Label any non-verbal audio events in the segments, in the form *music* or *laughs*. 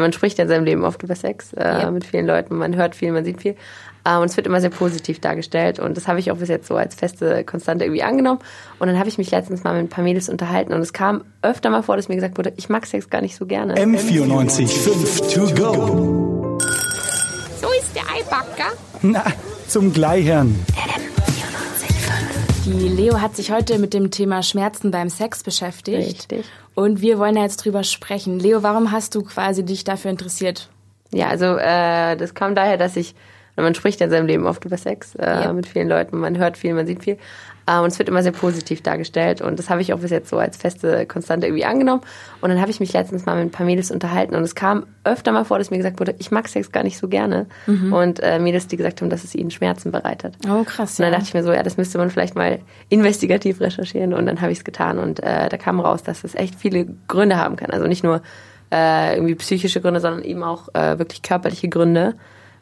man spricht ja in seinem Leben oft über Sex äh, yep. mit vielen Leuten, man hört viel, man sieht viel. Äh, und es wird immer sehr positiv dargestellt. Und das habe ich auch bis jetzt so als feste Konstante irgendwie angenommen. Und dann habe ich mich letztens mal mit ein paar Mädels unterhalten und es kam öfter mal vor, dass mir gesagt wurde, ich mag Sex gar nicht so gerne. M94 5 to go. So ist der Eibacker. Na, zum Gleichern. Die Leo hat sich heute mit dem Thema Schmerzen beim Sex beschäftigt. Richtig. Und wir wollen da jetzt drüber sprechen. Leo, warum hast du quasi dich dafür interessiert? Ja, also äh, das kam daher, dass ich man spricht ja in seinem Leben oft über Sex äh, ja. mit vielen Leuten, man hört viel, man sieht viel. Äh, und es wird immer sehr positiv dargestellt. Und das habe ich auch bis jetzt so als feste Konstante irgendwie angenommen. Und dann habe ich mich letztens mal mit ein paar Mädels unterhalten. Und es kam öfter mal vor, dass mir gesagt wurde, ich mag Sex gar nicht so gerne. Mhm. Und äh, Mädels, die gesagt haben, dass es ihnen Schmerzen bereitet. Oh, krass. Und dann dachte ich mir so, ja, das müsste man vielleicht mal investigativ recherchieren. Und dann habe ich es getan. Und äh, da kam raus, dass es echt viele Gründe haben kann. Also nicht nur äh, irgendwie psychische Gründe, sondern eben auch äh, wirklich körperliche Gründe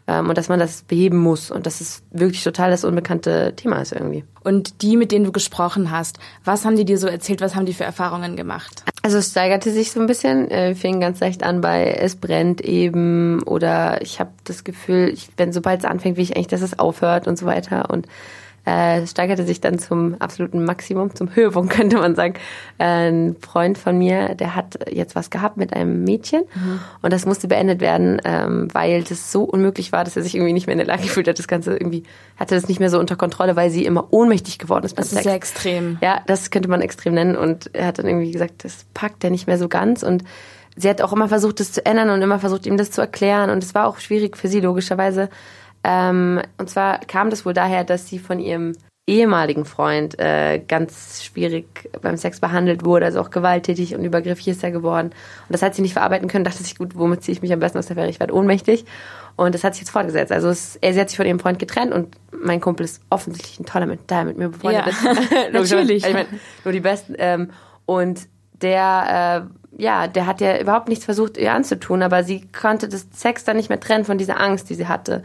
ähm, und dass man das beheben muss. Und dass es wirklich total das unbekannte Thema ist irgendwie. Und die, mit denen du gesprochen hast, was haben die dir so erzählt, was haben die für Erfahrungen gemacht? Also es steigerte sich so ein bisschen, äh, fing ganz leicht an bei es brennt eben. Oder ich habe das Gefühl, ich, wenn sobald es anfängt, will ich eigentlich, dass es aufhört und so weiter. Und äh, steigerte sich dann zum absoluten Maximum, zum Höhepunkt *laughs* könnte man sagen. Ein Freund von mir, der hat jetzt was gehabt mit einem Mädchen mhm. und das musste beendet werden, ähm, weil das so unmöglich war, dass er sich irgendwie nicht mehr in der Lage *laughs* gefühlt hat. Das Ganze irgendwie hatte das nicht mehr so unter Kontrolle, weil sie immer ohnmächtig geworden ist. Das ist Sex. sehr extrem. Ja, das könnte man extrem nennen und er hat dann irgendwie gesagt, das packt er nicht mehr so ganz und sie hat auch immer versucht, das zu ändern und immer versucht, ihm das zu erklären und es war auch schwierig für sie logischerweise ähm, und zwar kam das wohl daher, dass sie von ihrem ehemaligen Freund äh, ganz schwierig beim Sex behandelt wurde, also auch gewalttätig und übergriffig ist er geworden. Und das hat sie nicht verarbeiten können, dachte sich, gut, womit ziehe ich mich am besten aus der Fähre? Ich werde ohnmächtig. Und das hat sich jetzt fortgesetzt. Also es, er, sie hat sich von ihrem Freund getrennt und mein Kumpel ist offensichtlich ein toller mit, der mit mir befreundet ja, ist. *laughs* *laughs* Natürlich. Ich meine, nur die Besten. Ähm, und der, äh, ja, der hat ja überhaupt nichts versucht, ihr anzutun, aber sie konnte das Sex dann nicht mehr trennen von dieser Angst, die sie hatte.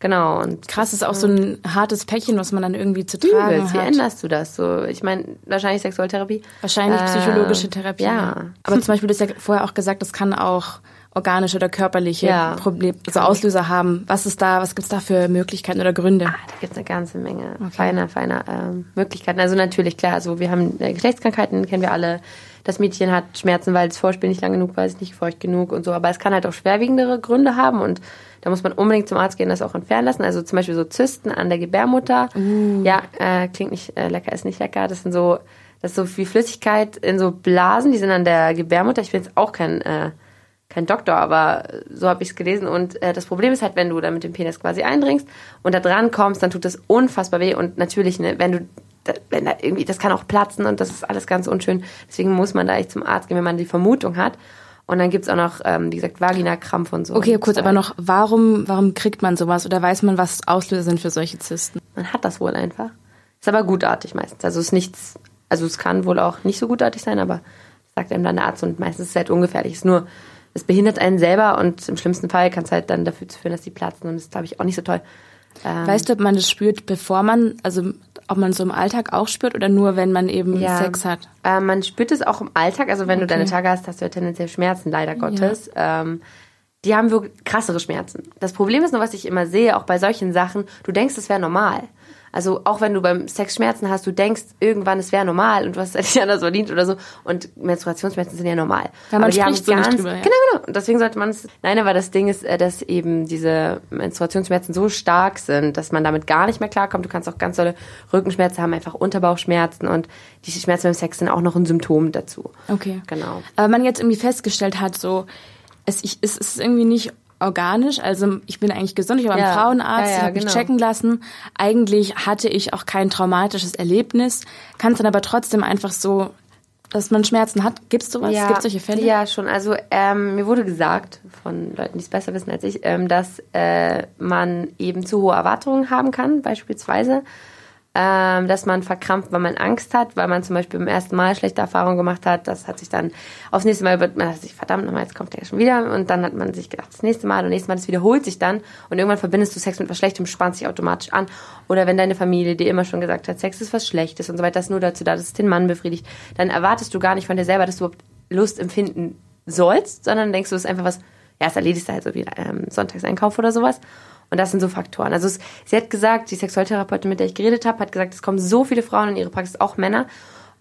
Genau. Und Krass, ist auch so ein hartes Päckchen, was man dann irgendwie zu tragen übelst. hat. Wie änderst du das? So, ich meine, wahrscheinlich Sexualtherapie. Wahrscheinlich psychologische äh, Therapie. Ja. *laughs* Aber zum Beispiel, du hast ja vorher auch gesagt, das kann auch organische oder körperliche ja, Probleme, also Auslöser haben. Was ist da, was gibt's da für Möglichkeiten oder Gründe? Ah, da gibt's eine ganze Menge okay. feiner, feiner ähm, Möglichkeiten. Also natürlich, klar, also wir haben äh, Geschlechtskrankheiten, kennen wir alle. Das Mädchen hat Schmerzen, weil das Vorspiel nicht lang genug war, ist nicht feucht genug und so. Aber es kann halt auch schwerwiegendere Gründe haben und da muss man unbedingt zum Arzt gehen, das auch entfernen lassen. Also zum Beispiel so Zysten an der Gebärmutter. Uh. Ja, äh, klingt nicht äh, lecker, ist nicht lecker. Das sind so, das ist so wie Flüssigkeit in so Blasen, die sind an der Gebärmutter. Ich bin jetzt auch kein, äh, kein Doktor, aber so habe ich es gelesen. Und äh, das Problem ist halt, wenn du da mit dem Penis quasi eindringst und da dran kommst, dann tut das unfassbar weh. Und natürlich, ne, wenn du wenn da irgendwie, das kann auch platzen und das ist alles ganz unschön. Deswegen muss man da echt zum Arzt gehen, wenn man die Vermutung hat. Und dann gibt's auch noch, ähm, wie gesagt, Vaginakrampf und so. Okay, kurz, aber noch, warum, warum kriegt man sowas? Oder weiß man, was Auslöser sind für solche Zysten? Man hat das wohl einfach. Ist aber gutartig meistens. Also ist nichts, also es kann wohl auch nicht so gutartig sein, aber sagt einem dann der Arzt und meistens ist es halt ungefährlich. Es ist nur, es behindert einen selber und im schlimmsten Fall kann es halt dann dafür führen, dass die platzen und das ist, glaube ich, auch nicht so toll. Ähm, weißt du, ob man das spürt, bevor man, also ob man so im Alltag auch spürt oder nur, wenn man eben ja, Sex hat? Äh, man spürt es auch im Alltag. Also wenn okay. du deine Tage hast, hast du ja tendenziell Schmerzen, leider Gottes. Ja. Ähm, die haben wirklich krassere Schmerzen. Das Problem ist nur, was ich immer sehe, auch bei solchen Sachen, du denkst, es wäre normal. Also auch wenn du beim Sex Schmerzen hast, du denkst irgendwann, es wäre normal und du hast es nicht anders verdient oder so. Und Menstruationsschmerzen sind ja normal. Ja, man aber die haben so ganz, drüber, ja. Genau, genau. Und deswegen sollte man es. Nein, aber das Ding ist, äh, dass eben diese Menstruationsschmerzen so stark sind, dass man damit gar nicht mehr klarkommt. Du kannst auch ganz tolle Rückenschmerzen haben, einfach Unterbauchschmerzen und die Schmerzen beim Sex sind auch noch ein Symptom dazu. Okay. Genau. Aber man jetzt irgendwie festgestellt hat, so es, ich, es ist irgendwie nicht organisch. Also ich bin eigentlich gesund, ich war ja. Frauenarzt, ja, ja, ich habe genau. mich checken lassen. Eigentlich hatte ich auch kein traumatisches Erlebnis, kann es dann aber trotzdem einfach so, dass man Schmerzen hat. Gibt es sowas? Ja, Gibt es solche Fälle? Ja, schon. Also ähm, mir wurde gesagt von Leuten, die es besser wissen als ich, ähm, dass äh, man eben zu hohe Erwartungen haben kann, beispielsweise ähm, dass man verkrampft, weil man Angst hat, weil man zum Beispiel beim ersten Mal schlechte Erfahrungen gemacht hat. Das hat sich dann aufs nächste Mal wird man hat sich verdammt nochmal, jetzt kommt der schon wieder und dann hat man sich gedacht, das nächste Mal und nächste Mal, das wiederholt sich dann und irgendwann verbindest du Sex mit was Schlechtem, spannst dich automatisch an. Oder wenn deine Familie dir immer schon gesagt hat, Sex ist was Schlechtes und so weiter, das ist nur dazu da, dass es den Mann befriedigt, dann erwartest du gar nicht von dir selber, dass du überhaupt Lust empfinden sollst, sondern denkst du, es ist einfach was erst erledigst du halt so wie ähm, Sonntagseinkauf oder sowas. Und das sind so Faktoren. Also es, sie hat gesagt, die Sexualtherapeutin, mit der ich geredet habe, hat gesagt, es kommen so viele Frauen in ihre Praxis, auch Männer.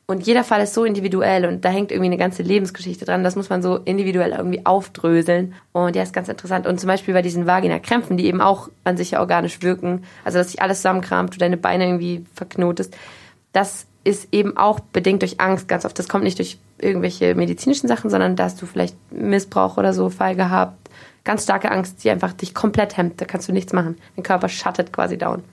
Und jeder Fall ist so individuell und da hängt irgendwie eine ganze Lebensgeschichte dran. Das muss man so individuell irgendwie aufdröseln. Und ja, ist ganz interessant. Und zum Beispiel bei diesen Vagina-Krämpfen, die eben auch an sich ja organisch wirken, also dass sich alles zusammenkramt, du deine Beine irgendwie verknotest, das ist eben auch bedingt durch Angst ganz oft. Das kommt nicht durch irgendwelche medizinischen Sachen, sondern da hast du vielleicht Missbrauch oder so Fall gehabt. Ganz starke Angst, die einfach dich komplett hemmt. Da kannst du nichts machen. Dein Körper schattet quasi down.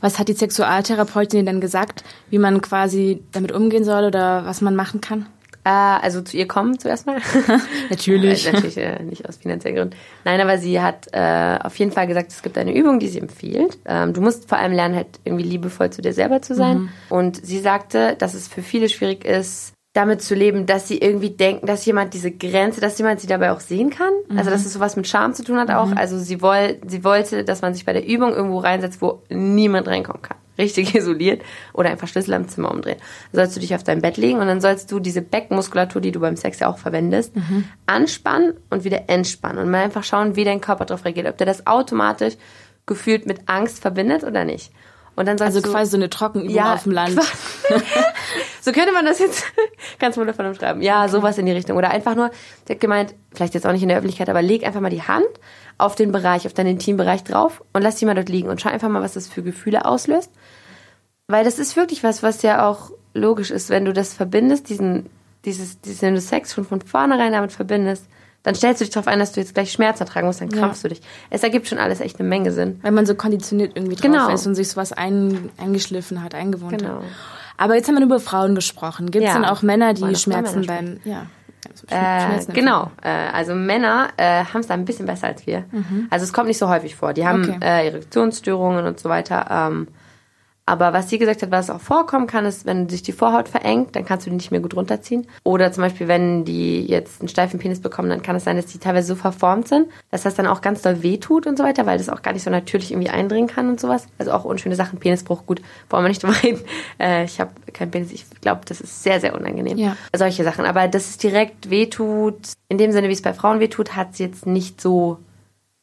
Was hat die Sexualtherapeutin denn gesagt, wie man quasi damit umgehen soll oder was man machen kann? Äh, also zu ihr kommen zuerst mal. *laughs* Natürlich. *laughs* äh, natürlich äh, nicht aus finanziellen Gründen. Nein, aber sie hat äh, auf jeden Fall gesagt, es gibt eine Übung, die sie empfiehlt. Ähm, du musst vor allem lernen, halt irgendwie liebevoll zu dir selber zu sein. Mhm. Und sie sagte, dass es für viele schwierig ist, damit zu leben, dass sie irgendwie denken, dass jemand diese Grenze, dass jemand sie dabei auch sehen kann. Mhm. Also dass es sowas mit Scham zu tun hat auch. Mhm. Also sie, woll, sie wollte, dass man sich bei der Übung irgendwo reinsetzt, wo niemand reinkommen kann. Richtig *laughs* isoliert oder einfach Schlüssel am Zimmer umdrehen. Dann sollst du dich auf dein Bett legen und dann sollst du diese Beckenmuskulatur, die du beim Sex ja auch verwendest, mhm. anspannen und wieder entspannen. Und mal einfach schauen, wie dein Körper darauf reagiert. Ob der das automatisch gefühlt mit Angst verbindet oder nicht. Und dann also du, quasi so eine Trockenübung ja, auf dem Land. *laughs* so könnte man das jetzt *laughs* ganz wundervoll umschreiben. Ja, sowas in die Richtung. Oder einfach nur, der hat gemeint, vielleicht jetzt auch nicht in der Öffentlichkeit, aber leg einfach mal die Hand auf den Bereich, auf deinen Intimbereich drauf und lass die mal dort liegen und schau einfach mal, was das für Gefühle auslöst. Weil das ist wirklich was, was ja auch logisch ist, wenn du das verbindest, diesen, dieses, diesen Sex schon von vornherein damit verbindest, dann stellst du dich darauf ein, dass du jetzt gleich Schmerz ertragen musst, dann krampfst ja. du dich. Es ergibt schon alles echt eine Menge Sinn. Weil man so konditioniert irgendwie drauf genau. ist und sich sowas ein, eingeschliffen hat, eingewohnt genau. hat. Aber jetzt haben wir über Frauen gesprochen. Gibt es ja. denn auch Männer, die Schmerzen beim... Ja. Äh, genau, äh, also Männer äh, haben es da ein bisschen besser als wir. Mhm. Also es kommt nicht so häufig vor. Die haben okay. äh, Erektionsstörungen und so weiter. Ähm, aber was sie gesagt hat, was auch vorkommen kann, ist, wenn sich die Vorhaut verengt, dann kannst du die nicht mehr gut runterziehen. Oder zum Beispiel, wenn die jetzt einen steifen Penis bekommen, dann kann es sein, dass die teilweise so verformt sind, dass das dann auch ganz doll wehtut und so weiter, weil das auch gar nicht so natürlich irgendwie eindringen kann und sowas. Also auch unschöne Sachen, Penisbruch, gut, wollen wir nicht reden. *laughs* Äh, ich habe keinen Penis, ich glaube, das ist sehr, sehr unangenehm. Ja. Solche Sachen. Aber dass es direkt wehtut, in dem Sinne, wie es bei Frauen wehtut, hat sie jetzt nicht so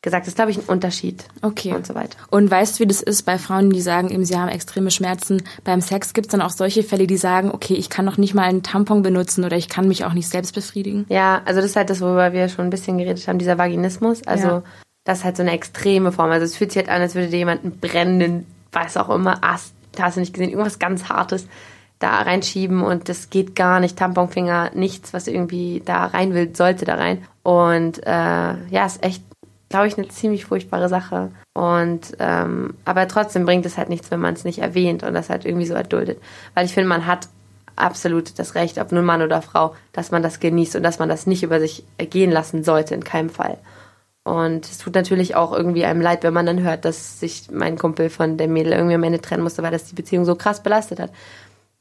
gesagt. Das ist, glaube ich, ein Unterschied. Okay. Und so weiter. Und weißt du, wie das ist bei Frauen, die sagen, eben, sie haben extreme Schmerzen beim Sex? Gibt es dann auch solche Fälle, die sagen, okay, ich kann noch nicht mal einen Tampon benutzen oder ich kann mich auch nicht selbst befriedigen? Ja, also das ist halt das, worüber wir schon ein bisschen geredet haben, dieser Vaginismus. Also ja. das ist halt so eine extreme Form. Also es fühlt sich halt an, als würde dir jemand einen brennenden, was auch immer, Ast, hast du nicht gesehen, irgendwas ganz Hartes da reinschieben und das geht gar nicht. Tamponfinger, nichts, was irgendwie da rein will, sollte da rein. Und äh, ja, ist echt glaube ich, eine ziemlich furchtbare Sache. Und ähm, aber trotzdem bringt es halt nichts, wenn man es nicht erwähnt und das halt irgendwie so erduldet. Weil ich finde, man hat absolut das Recht, ob nun Mann oder Frau, dass man das genießt und dass man das nicht über sich gehen lassen sollte, in keinem Fall. Und es tut natürlich auch irgendwie einem leid, wenn man dann hört, dass sich mein Kumpel von der Mädel irgendwie am Ende trennen musste, weil das die Beziehung so krass belastet hat.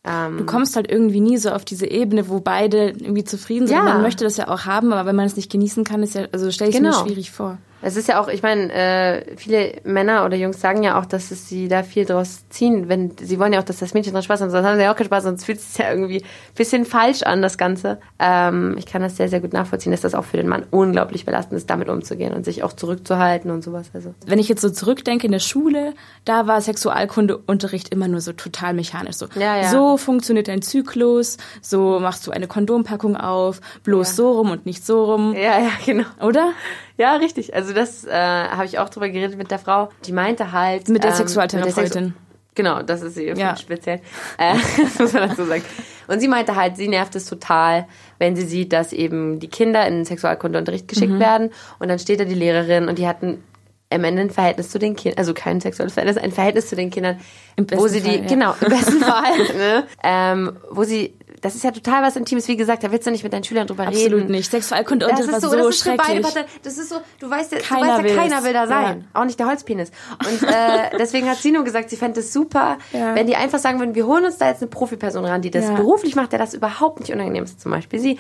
Ähm, du kommst halt irgendwie nie so auf diese Ebene, wo beide irgendwie zufrieden sind. Ja. Man möchte das ja auch haben, aber wenn man es nicht genießen kann, ist ja, also stelle ich genau. mir schwierig vor. Es ist ja auch, ich meine, äh, viele Männer oder Jungs sagen ja auch, dass es sie da viel draus ziehen, wenn sie wollen ja auch, dass das Mädchen dran Spaß hat, sonst haben sie ja auch keinen Spaß, sonst fühlt es sich ja irgendwie ein bisschen falsch an, das Ganze. Ähm, ich kann das sehr, sehr gut nachvollziehen, dass das auch für den Mann unglaublich belastend ist, damit umzugehen und sich auch zurückzuhalten und sowas. Also. Wenn ich jetzt so zurückdenke in der Schule, da war Sexualkundeunterricht immer nur so total mechanisch. So, ja, ja. so funktioniert dein Zyklus, so machst du eine Kondompackung auf, bloß ja. so rum und nicht so rum. Ja, ja, genau. Oder? Ja, richtig. Also das äh, habe ich auch drüber geredet mit der Frau. Die meinte halt... Mit der ähm, Sexualtherapeutin. Sexu genau, das ist sie ja. speziell. Äh, *laughs* muss man dazu sagen. Und sie meinte halt, sie nervt es total, wenn sie sieht, dass eben die Kinder in den Sexualkundeunterricht geschickt mhm. werden und dann steht da die Lehrerin und die hatten am Ende ein Verhältnis zu den Kindern, also kein sexuelles Verhältnis, ein Verhältnis zu den Kindern, wo sie die, ja. genau, im besten *laughs* Fall, ne, ähm, wo sie das ist ja total was Intimes. Wie gesagt, da willst du nicht mit deinen Schülern drüber Absolut reden. Absolut nicht. Sexualkunde und das war so, so das schrecklich. Parteien, das ist so, du weißt ja, keiner, du weißt ja, keiner will da sein. Ja. Auch nicht der Holzpenis. Und äh, *laughs* deswegen hat sie nur gesagt, sie fände es super, ja. wenn die einfach sagen würden, wir holen uns da jetzt eine Profiperson ran, die das beruflich macht, der das überhaupt nicht unangenehm ist. Zum Beispiel sie.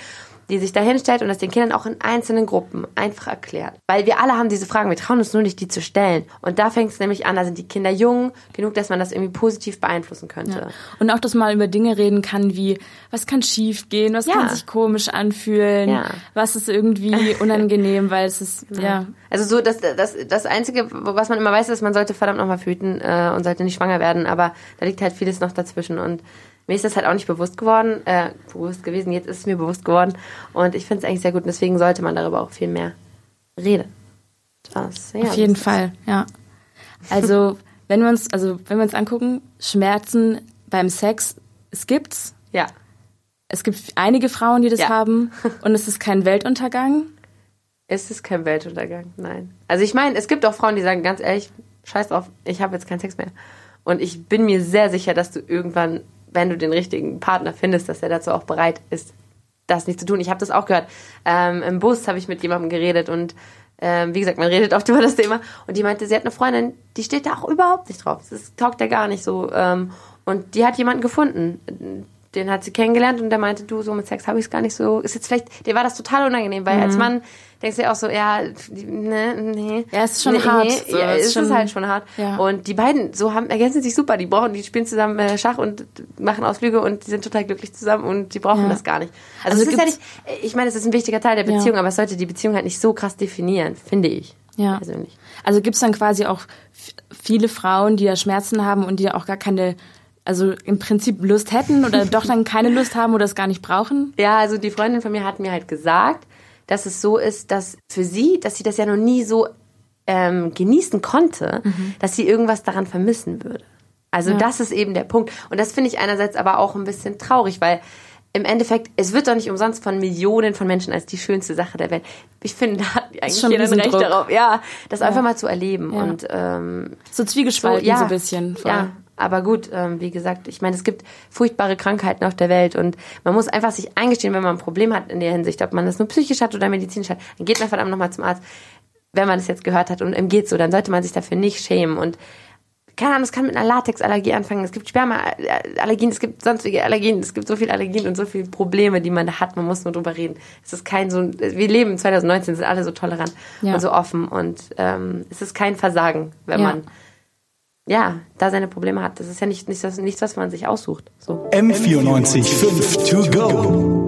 Die sich da hinstellt und das den Kindern auch in einzelnen Gruppen einfach erklärt. Weil wir alle haben diese Fragen, wir trauen uns nur nicht, die zu stellen. Und da fängt es nämlich an, da sind die Kinder jung genug, dass man das irgendwie positiv beeinflussen könnte. Ja. Und auch, dass man über Dinge reden kann wie, was kann schief gehen, was ja. kann sich komisch anfühlen, ja. was ist irgendwie *laughs* unangenehm, weil es ist, ja. Also so, das, das, das Einzige, was man immer weiß, ist, man sollte verdammt nochmal föten äh, und sollte nicht schwanger werden, aber da liegt halt vieles noch dazwischen und mir ist das halt auch nicht bewusst geworden, äh, bewusst gewesen, jetzt ist es mir bewusst geworden. Und ich finde es eigentlich sehr gut und deswegen sollte man darüber auch viel mehr reden. Das, ja, Auf jeden Fall, ja. Also, *laughs* wenn wir uns, also wenn wir uns angucken, Schmerzen beim Sex, es gibt's. Ja. Es gibt einige Frauen, die das ja. haben *laughs* und es ist kein Weltuntergang. Es ist kein Weltuntergang, nein. Also ich meine, es gibt auch Frauen, die sagen ganz ehrlich, scheiß drauf, ich habe jetzt keinen Sex mehr. Und ich bin mir sehr sicher, dass du irgendwann wenn du den richtigen Partner findest, dass er dazu auch bereit ist, das nicht zu tun. Ich habe das auch gehört. Ähm, Im Bus habe ich mit jemandem geredet und ähm, wie gesagt, man redet oft *laughs* über das Thema. Und die meinte, sie hat eine Freundin, die steht da auch überhaupt nicht drauf. Das taugt ja gar nicht so. Ähm, und die hat jemanden gefunden. Den hat sie kennengelernt und der meinte, du, so mit Sex habe ich es gar nicht so. Ist jetzt vielleicht, dir war das total unangenehm, weil mhm. als Mann denkst du ja auch so, ja, ne, nee. Ja, es ist schon nee, hart. Nee, so, ja, es ist, schon, halt schon hart. Ja. Und die beiden so haben ergänzen sich super. Die brauchen, die spielen zusammen äh, Schach und machen Ausflüge und die sind total glücklich zusammen und die brauchen ja. das gar nicht. Also, also es ist ja nicht, ich meine, es ist ein wichtiger Teil der Beziehung, aber es sollte die Beziehung halt nicht so krass definieren, finde ich. Ja. Persönlich. Also gibt es dann quasi auch viele Frauen, die ja Schmerzen haben und die auch gar keine also im Prinzip Lust hätten oder *laughs* doch dann keine Lust haben oder es gar nicht brauchen? Ja, also die Freundin von mir hat mir halt gesagt, dass es so ist, dass für sie, dass sie das ja noch nie so ähm, genießen konnte, mhm. dass sie irgendwas daran vermissen würde. Also ja. das ist eben der Punkt. Und das finde ich einerseits aber auch ein bisschen traurig, weil im Endeffekt, es wird doch nicht umsonst von Millionen von Menschen als die schönste Sache der Welt. Ich finde, da hat eigentlich jeder ein Recht Druck. darauf, ja, das ja. einfach mal zu erleben. Ja. Und ähm, so zwiegespalten so, ja, so ein bisschen. Voll. Ja, aber gut, ähm, wie gesagt, ich meine, es gibt furchtbare Krankheiten auf der Welt und man muss einfach sich eingestehen, wenn man ein Problem hat in der Hinsicht, ob man das nur psychisch hat oder medizinisch hat, dann geht man verdammt nochmal zum Arzt, wenn man das jetzt gehört hat und ihm geht so, dann sollte man sich dafür nicht schämen und keine Ahnung, es kann mit einer Latexallergie anfangen, es gibt Spermaallergien, es gibt sonstige Allergien, es gibt so viele Allergien und so viele Probleme, die man da hat, man muss nur drüber reden. Es ist kein so, wir leben 2019, sind alle so tolerant ja. und so offen und ähm, es ist kein Versagen, wenn ja. man ja, da seine Probleme hat. Das ist ja nicht, nicht, nichts, was man sich aussucht. So. M94 5 to go.